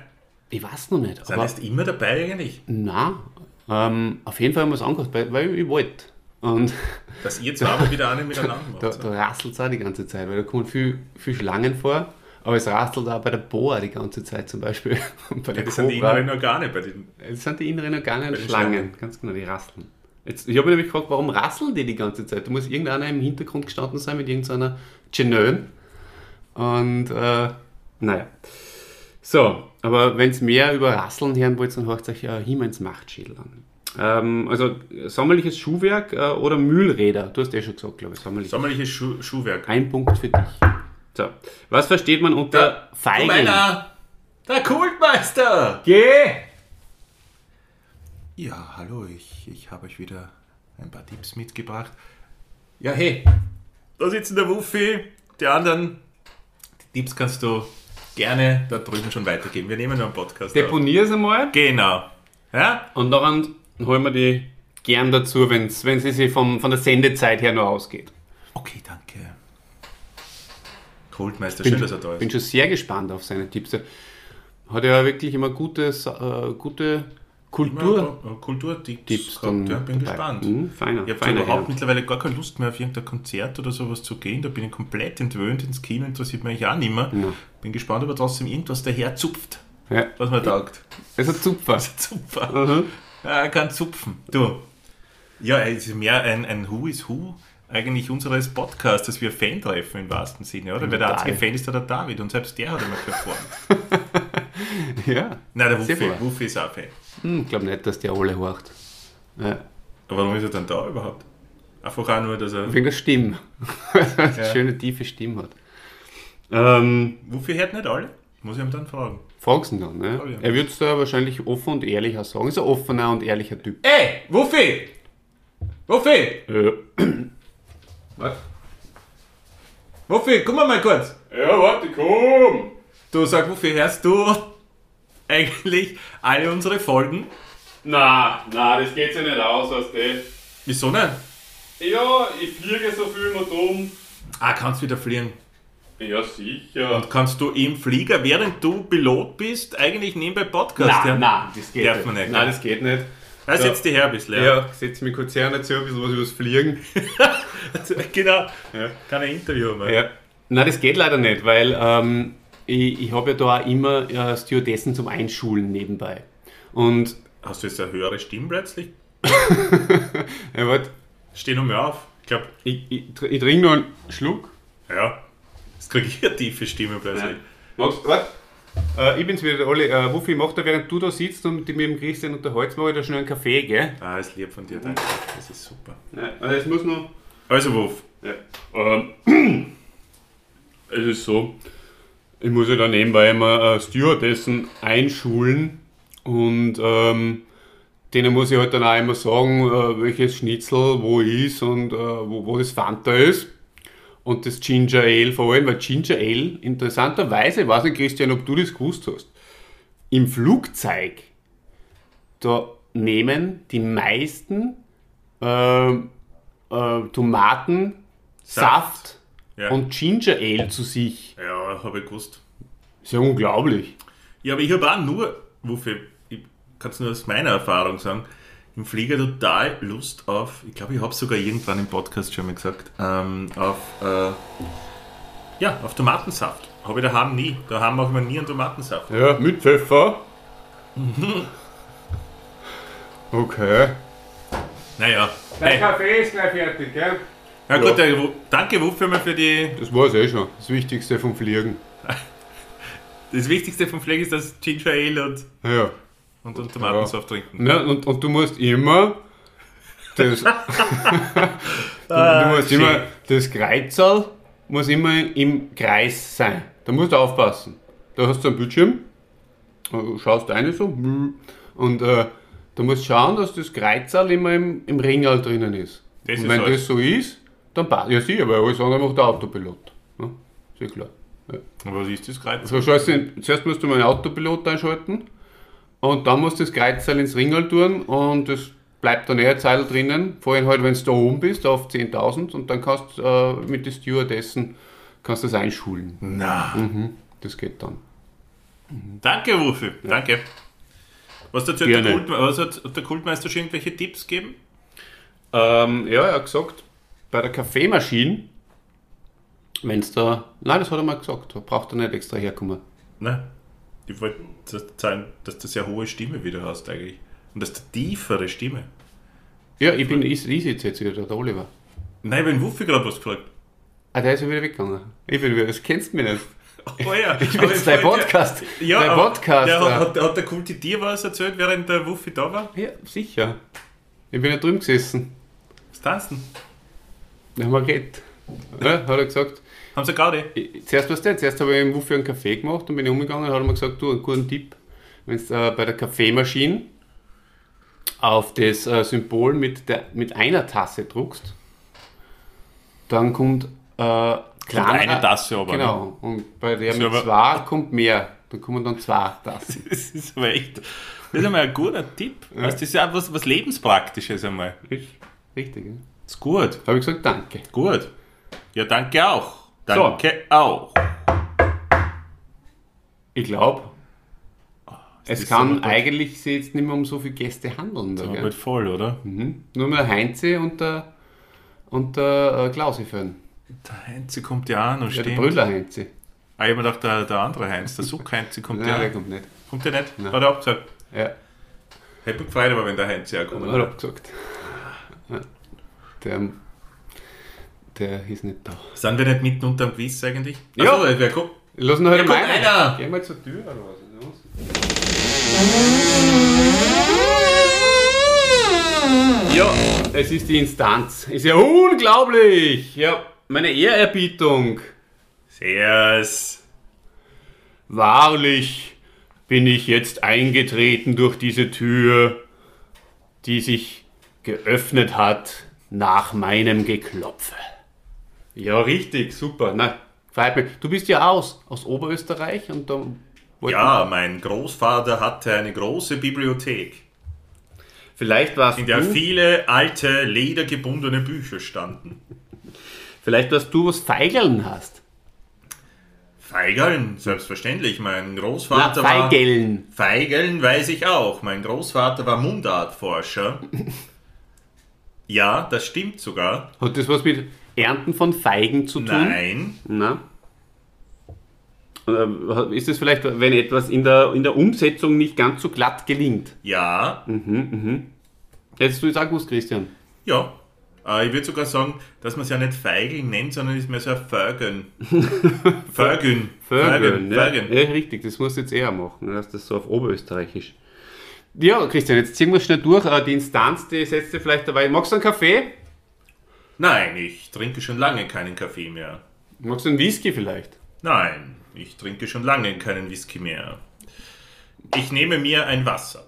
Ich weiß noch nicht, Sind aber jetzt immer dabei eigentlich? na, ähm, auf jeden Fall haben wir es angehört, weil, weil ich wollte. Und Dass ihr zwei aber wieder eine miteinander macht. da, da rasselt es auch die ganze Zeit, weil da kommen viel, viel Schlangen vor, aber es rastelt auch bei der Boa die ganze Zeit zum Beispiel. Bei der das sind die Cobra. inneren Organe bei den. Es sind die inneren Organe und den Schlangen. Schlangen. Ganz genau, die rasseln. Jetzt, ich habe mich nämlich gefragt, warum rasseln die die ganze Zeit? Da muss irgendeiner im Hintergrund gestanden sein mit irgendeiner Genön. Und, äh, naja. So, aber wenn es mehr über Rasseln hören wollt, dann hört euch ja Hiemens Machtschädel an. Ähm, also sommerliches Schuhwerk äh, oder Mühlräder. Du hast eh schon gesagt, glaube ich. Sommerliches. Sommerliches Schu Schuhwerk. Ein Punkt für dich. So. Was versteht man unter Der- Feigen? Meiner, der Kultmeister! Geh! Ja, hallo, ich, ich habe euch wieder ein paar Tipps mitgebracht. Ja, hey, da sitzen der Wuffi, die anderen. Die Tipps kannst du gerne da drüben schon weitergeben. Wir nehmen nur einen Podcast. Deponier es einmal Genau. Ja? und dann holen wir die gern dazu, wenn sie sich vom, von der Sendezeit her noch ausgeht. Okay, danke. Kultmeister, schön, dass er da ist. bin schon sehr gespannt auf seine Tipps. Er hat ja wirklich immer gutes, äh, gute Kultur. Ja, Kulturtipps Tipps gehabt, ja, bin dabei. gespannt. Mhm, feiner, Ich habe überhaupt Herr. mittlerweile gar keine Lust mehr auf irgendein Konzert oder sowas zu gehen. Da bin ich komplett entwöhnt. Ins Kino interessiert mich auch nicht mehr. Ja. Bin gespannt, ob er trotzdem irgendwas daher zupft, Ja. was man taugt. Also Zupfer. Zupfer. Mhm. Ja, er kann zupfen. Du. Ja, es ist mehr ein, ein Who is Who eigentlich unseres Podcasts, dass wir Fan treffen im wahrsten Sinne, oder? Weil der einzige Fan ist da der David und selbst der hat einmal performt. Ja. Nein, der Wuffi. Wuffi ist auch Fan. Hm, glaube nicht, dass der alle horcht. Ja. Aber warum ist er dann da überhaupt? Einfach auch nur, dass er. Wegen der Stimme. Weil er eine schöne, tiefe Stimme hat. Ähm, Wuffi hört nicht alle? Muss ich ihm dann fragen. frag's ihn dann. Ne? Er wird es da wahrscheinlich offen und ehrlich auch sagen. Ist ein offener und ehrlicher Typ. Ey, Wuffi! Wuffi! Ja. Was? Wuffi, komm mal, mal kurz. Ja, warte, komm! Du sag, Wuffi, hörst du eigentlich alle unsere Folgen? Na, na, das geht ja nicht aus, weißt du. Wieso nicht? Ja, ich fliege so viel immer drum. Ah, kannst wieder fliegen. Ja, sicher. Und kannst du im Flieger, während du Pilot bist, eigentlich nebenbei Podcast Nein, hören? nein, das geht Darf nicht. nicht, Nein, das geht nicht. Da setz dich her ein bisschen. Ja, setz mich kurz her und erzähl ein bisschen was über das Fliegen. genau. Ja. Kein Interview mehr. Ja. Nein, das geht leider nicht, weil ähm, ich, ich habe ja da auch immer äh, Stewardessen zum Einschulen nebenbei. Und, Hast du jetzt eine höhere Stimme plötzlich? ja, warte, Steh noch mal auf. Ich glaube, ich, ich, ich trinke noch einen Schluck. ja. Jetzt kriege ich eine tiefe Stimme plötzlich. Magst du? Warte. Äh, ich bin's wieder, der Olli. Äh, Wuffi, mach da, während du da sitzt und dich mit dem Christian unterhältst, mache ich da schnell einen Kaffee, gell? Ah, ist lieb von dir, danke. Das ist super. Nein, also es muss noch... Also, Wuff. Ja. Ähm, es ist so, ich muss ja dann nebenbei immer äh, Stewardessen einschulen und ähm, denen muss ich halt dann auch immer sagen, äh, welches Schnitzel wo ist und äh, wo, wo das Fanta ist. Und das Ginger Ale vor allem, weil Ginger Ale, interessanterweise, weiß nicht, Christian, ob du das gewusst hast, im Flugzeug, da nehmen die meisten ähm, äh, Tomaten, Saft, Ja. und Ginger Ale zu sich. Ja, habe ich gewusst. Ist ja unglaublich. Ja, aber ich habe auch nur, Wuffe, ich kann es nur aus meiner Erfahrung sagen, im Flieger total Lust auf, ich glaube, ich habe es sogar irgendwann im Podcast schon mal gesagt, ähm, auf, äh, ja, auf Tomatensaft. Habe ich daheim nie. Daheim machen wir nie einen Tomatensaft. Ja, mit Pfeffer. Okay. Naja, hey. Kaffee ist gleich fertig, gell? ja, gut, äh, Wu- danke Wuffe mal für die, Das war's eh schon. Das Wichtigste vom Fliegen. das Wichtigste vom Fliegen ist das Ginger Ale und, Ja. Und, und Tomatensaft trinken. Ne, und, und du musst immer das, du, Ah, du musst schön. immer das Kreuzerl muss immer im Kreis sein. Da musst du aufpassen. Da hast du einen Bildschirm, schaust eine so und äh, du musst schauen, dass das Kreuzerl immer im, im Ringal drinnen ist. Das und ist wenn alles. das so ist, dann passt. Ja, sicher, weil alles andere macht der Autopilot. Ja, sehr klar. Ja. Und was ist das Kreuz? So, schaust du, zuerst musst du mal einen Autopilot einschalten und dann musst du das Kreuzteil ins Ringel tun und das bleibt dann eher eine Zeit drinnen. Vorhin halt, wenn du da oben bist, auf 10.000 und dann kannst du äh, mit den Stewardessen kannst das einschulen. Na, Mhm, das geht dann. danke Wuffe, danke. Was, dazu hat der. Kult, was hat hat der Kultmeister schon irgendwelche Tipps gegeben? Ähm, ja, er hat gesagt, bei der Kaffeemaschine, wenn es da. Nein, das hat er mal gesagt, da braucht er nicht extra herkommen. Nein. Ich wollte zeigen, dass du eine sehr hohe Stimme wieder hast eigentlich. Und dass du tiefere Stimme. Ja, ich bin, ich, ich sitze jetzt wieder, der Oliver. Nein, wenn Wuffi gerade was gefragt. Ah, der ist ja wieder weggegangen. Ich bin wieder, das kennst du mich nicht. Oh ja, Ich bin jetzt dein Podcast. Ja, dein Podcast. Der, äh. hat, hat der Kulti dir was erzählt, während der Wuffi da war? Ja, sicher. Ich bin ja drüben gesessen. Was tanzen? Da haben wir geredet. Ja, hat er gesagt. Haben sie? Ich, zuerst was denn? Zuerst habe ich ihm wofür einen Kaffee gemacht und bin ich umgegangen und hat mir gesagt, du, einen guten Tipp. Wenn du äh, bei der Kaffeemaschine auf das äh, Symbol mit, der, mit einer Tasse druckst, dann kommt äh, kleiner- eine Tasse aber, Genau. Und bei der mit zwei kommt mehr. Dann kommen dann zwei Tassen. Das ist aber echt. Das ist einmal ein guter Tipp. Weißt, Das ist ja was, was Lebenspraktisches einmal. Richtig, ja? Das ist gut. Habe ich gesagt, danke. Gut. Ja, danke auch. Danke auch. Ich glaube, das es kann gut. eigentlich sich jetzt nicht mehr um so viele Gäste handeln. Da, gell? bald voll, oder? Mhm. Nur mehr Heinze und der, und der äh, Klausi führen. Der Heinz kommt ja an und Ja, der steht. Brüller Heinze. Ah, ich hab mir gedacht, der, der andere Heinz, der Suck Heinz kommt Nein, ja der an. kommt nicht. Kommt der nicht? Nein. Hat er abgesagt. Ja, Hätte mich gefreut, aber wenn der Heinz herkommt. hat er abgesagt. Ja. Der, der ist nicht da. Sind wir nicht mitten unterm Quiz eigentlich? Ja. Achso, wer guckt? Lass ihn halt Ja, rein. einer. Geh mal zur Tür oder was? Ja, es ist die Instanz. Ist ja unglaublich. Ja, meine Ehrerbietung. Servus. Wahrlich bin ich jetzt eingetreten durch diese Tür, die sich geöffnet hat nach meinem Geklopfe. Ja, richtig, super. Na, gefällt mir. Du bist ja aus, aus Oberösterreich und da Ja, mein Großvater hatte eine große Bibliothek, vielleicht warst in der du, viele alte, ledergebundene Bücher standen. vielleicht warst du was Feigeln hast. Feigeln, selbstverständlich. Mein Na, Großvater war... Feigeln. Feigeln weiß ich auch. Mein Großvater war Mundartforscher. Ja, das stimmt sogar. Hat das was mit Ernten von Feigen zu tun? Nein. Na? Äh, Ist es vielleicht, wenn etwas in der, in der Umsetzung nicht ganz so glatt gelingt? Ja. Hättest du jetzt auch gewusst, Christian? Ja. Äh, ich würde sogar sagen, dass man es ja nicht Feigeln nennt, sondern ist mehr so ein Vögeln. Vögeln. Vögeln, ja. Richtig, das musst du jetzt eher machen, dass das so auf Oberösterreichisch. Ja, Christian, jetzt ziehen wir schnell durch. Äh, Die Instanz, die setzt dir vielleicht dabei. Magst du einen Kaffee? Nein, ich trinke schon lange keinen Kaffee mehr. Magst du einen Whisky vielleicht? Nein, ich trinke schon lange keinen Whisky mehr. Ich nehme mir ein Wasser.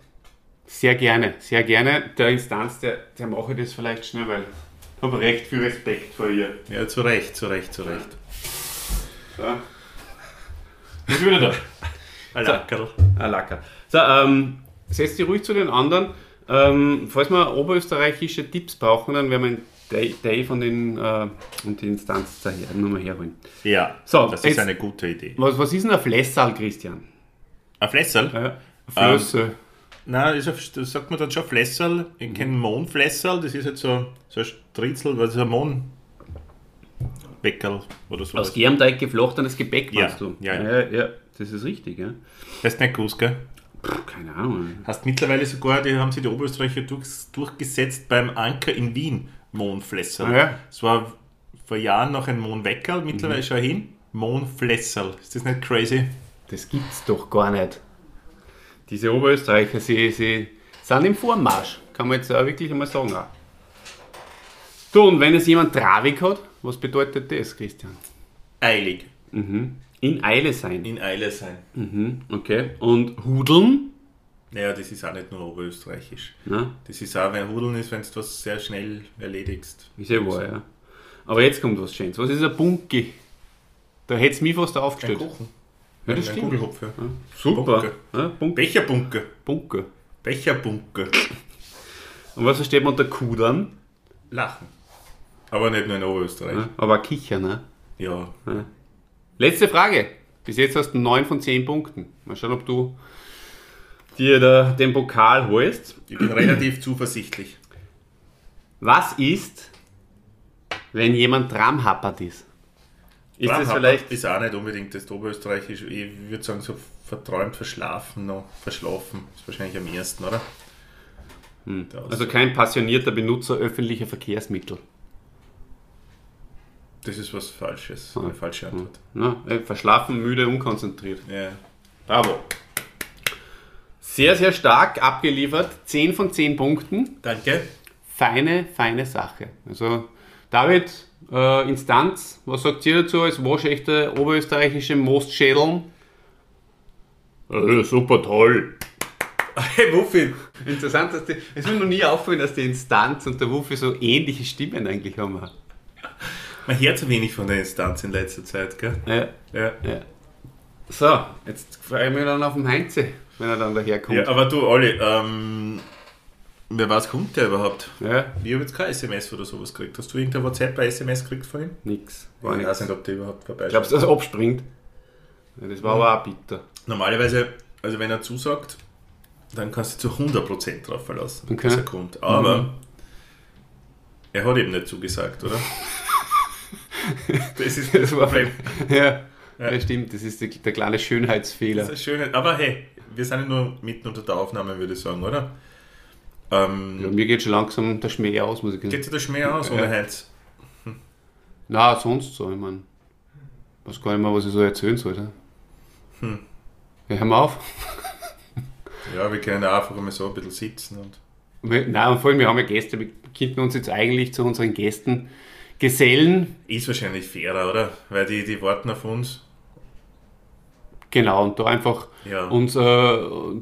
Sehr gerne, sehr gerne. Der Instanz, der, der mache ich das vielleicht schnell, weil ich habe recht viel Respekt vor ihr. Ja, zu Recht, zu Recht, zu Recht. So. Ist wieder da. Ein Lackerl. Ah, lecker. So, ähm, setz dich ruhig zu den anderen. Ähm, falls wir oberösterreichische Tipps brauchen, dann werden wir einen Day von den, äh, und die Instanz daher, nochmal herholen. Ja, So, das jetzt- ist eine gute Idee. Was, was ist denn ein Flessal, Christian? Ein Flessel? Ja, Flösse. Nein, ist ein- das sagt man dann schon Flessel. Ich kenne Mohnflessel, das ist jetzt so, so ein Stritzel, was ist ein Mohnbäckerl oder so. Aus Germteig geflochtenes Gebäck, Ja, meinst du? ja, ja. ja, das ist richtig, ja. Hast du nicht gewusst, gell? Puh, keine Ahnung. Hast mittlerweile sogar, die haben sich die Oberösterreicher durch, durchgesetzt beim Anker in Wien, Mohnflessel. Ah, ja. Es war vor Jahren noch ein Mohnweckerl, mittlerweile schau hin, Mohnflessel. Ist das nicht crazy? Das gibt's doch gar nicht. Diese Oberösterreicher, sie, sie sind im Vormarsch. Kann man jetzt auch wirklich einmal sagen. Auch. Du, und wenn es jemand Travik hat, was bedeutet das, Christian? Eilig, In Eile sein. in Eile sein. Mhm, okay. Und Hudeln? Naja, das ist auch nicht nur oberösterreichisch. Na, Das ist auch, wenn Hudeln ist, wenn du was sehr schnell erledigst. ist ja wahr, ja. Aber jetzt kommt was Schönes. Was ist ein Bunky? Da hätte es mich fast Ein aufgestellt. Kuchen. Ja, das ein stimmt. Kugelhupf, ja. Super. Bunke. Ja, Bunk Becherbunke. Bunker. Becherbunke. Und was versteht man unter Kudern? Lachen. Aber nicht nur in Oberösterreich. Ja, aber Kicher, ne? Ja. Letzte Frage. Bis jetzt hast du 9 von 10 Punkten. Mal schauen, ob du dir da den Pokal holst. Ich bin relativ zuversichtlich. Was ist, wenn jemand tramhappert ist? Ist das vielleicht. ist auch nicht unbedingt das Oberösterreichische. Ich würde sagen, so verträumt, verschlafen, noch verschlafen. Ist wahrscheinlich am ersten, oder? Der Aus- Also kein passionierter Benutzer öffentlicher Verkehrsmittel. das ist was Falsches. Eine falsche Antwort. Na, äh, verschlafen, müde, unkonzentriert. Ja. Bravo. Sehr, sehr stark abgeliefert. 10 von 10 Punkten. Danke. feine, feine Sache. Also David, äh, Instanz, was sagt ihr dazu als waschechte oberösterreichische Mostschädeln? Äh, super toll. Hey, Wuffi, Interessant, dass die, es mir noch nie auffallen, dass die Instanz und der Wuffi so ähnliche Stimmen eigentlich haben. man hört zu wenig von der Instanz in letzter Zeit, gell? Ja, Ja. ja. So, jetzt freue ich mich dann auf den Heinze, wenn er dann daherkommt. ja aber du, Olli, ähm, wer weiß, kommt der überhaupt? ja Ich habe jetzt kein SMS oder sowas gekriegt. Hast du irgendein WhatsApp bei SMS gekriegt von ihm? nix. War ich weiß nicht, ob der überhaupt vorbei Glaubst du, dass er abspringt? Ja, das war aber auch bitter. Normalerweise, also wenn er zusagt, dann kannst du zu 100% drauf verlassen, Okay. dass er kommt. Aber Mhm. er hat eben nicht zugesagt, oder? das ist das Das war- Problem. Ja, Ja. ja. stimmt, das ist der, der kleine Schönheitsfehler. Das ist schön. Aber hey, wir sind ja nur mitten unter der Aufnahme, würde ich sagen, oder? Ähm, Ja, mir geht schon langsam der Schmäh aus, muss ich sagen. Geht dir das Schmäh aus Ja. ohne Heinz? Na, sonst so, ich meine. weiß gar nicht mehr, was ich so erzählen sollte. Hm. Ja, hör mal auf. Ja, wir können auch einfach mal so ein bisschen sitzen und. Wir, nein, und vor allem, wir haben ja Gäste, wir könnten uns jetzt eigentlich zu unseren Gästen gesellen. Ist wahrscheinlich fairer, oder? Weil die, die warten auf uns. Genau, und da einfach Ja. uns äh,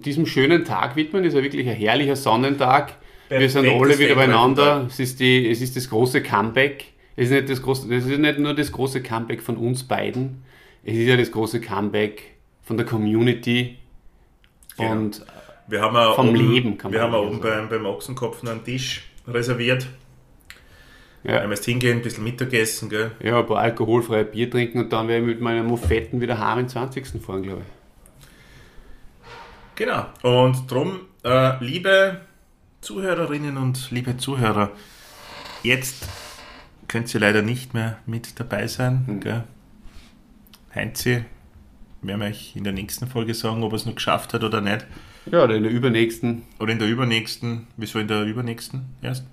diesem schönen Tag widmen. ist ja wirklich ein herrlicher Sonnentag. Wir sind alle wieder beieinander. Es ist, die, es ist das große Comeback. Es ist, nicht das, große, das ist nicht nur das große Comeback von uns beiden, es ist ja das große Comeback von der Community. Genau. Und Wir haben auch Vom oben, Leben kann Wir haben auch oben beim, beim Ochsenkopf einen Tisch reserviert. Ja, Einmal hingehen, ein bisschen Mittagessen, gell? ja, ein paar alkoholfreie Bier trinken und dann werde ich mit meinen Muffetten wieder heim am 20. fahren, glaube ich. Genau. Und drum, äh, liebe Zuhörerinnen und liebe Zuhörer, jetzt könnt ihr leider nicht mehr mit dabei sein. Mhm. Gell? Heinzi, werden wir euch in der nächsten Folge sagen, ob er es noch geschafft hat oder nicht. Ja, oder in der übernächsten. Oder in der übernächsten. Wieso in der übernächsten erst?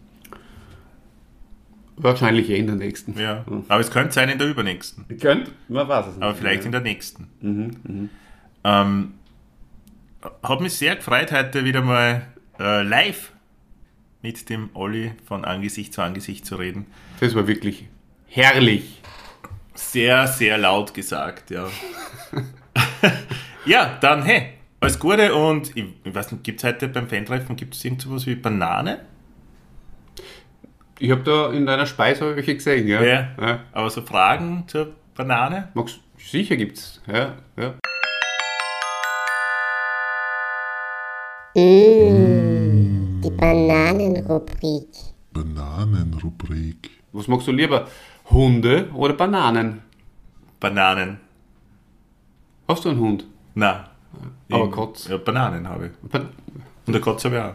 Wahrscheinlich eh in der nächsten. Ja. Aber es könnte sein in der übernächsten. Ihr könnt, man weiß es nicht. Aber vielleicht in der nächsten. Mhm, mhm. Ähm, hat mich sehr gefreut, heute wieder mal äh, live mit dem Olli von Angesicht zu Angesicht zu reden. Das war wirklich herrlich. Sehr, sehr laut gesagt, ja. ja, dann hey, alles Gute und ich, ich weiß nicht, gibt es heute beim Fan-Treffen, gibt es irgend sowas wie Banane? Ich habe da in deiner Speise welche gesehen, ja. Ja. ja. Aber so Fragen zur Banane? Magst, sicher gibt's. Ja, ja. Mmh, die Bananenrubrik. Bananenrubrik. Was magst du lieber? Hunde oder Bananen? Bananen. Hast du einen Hund? Na. Aber Kotz. Ja, Bananen habe ich. Ban Und der Kotz habe ich auch.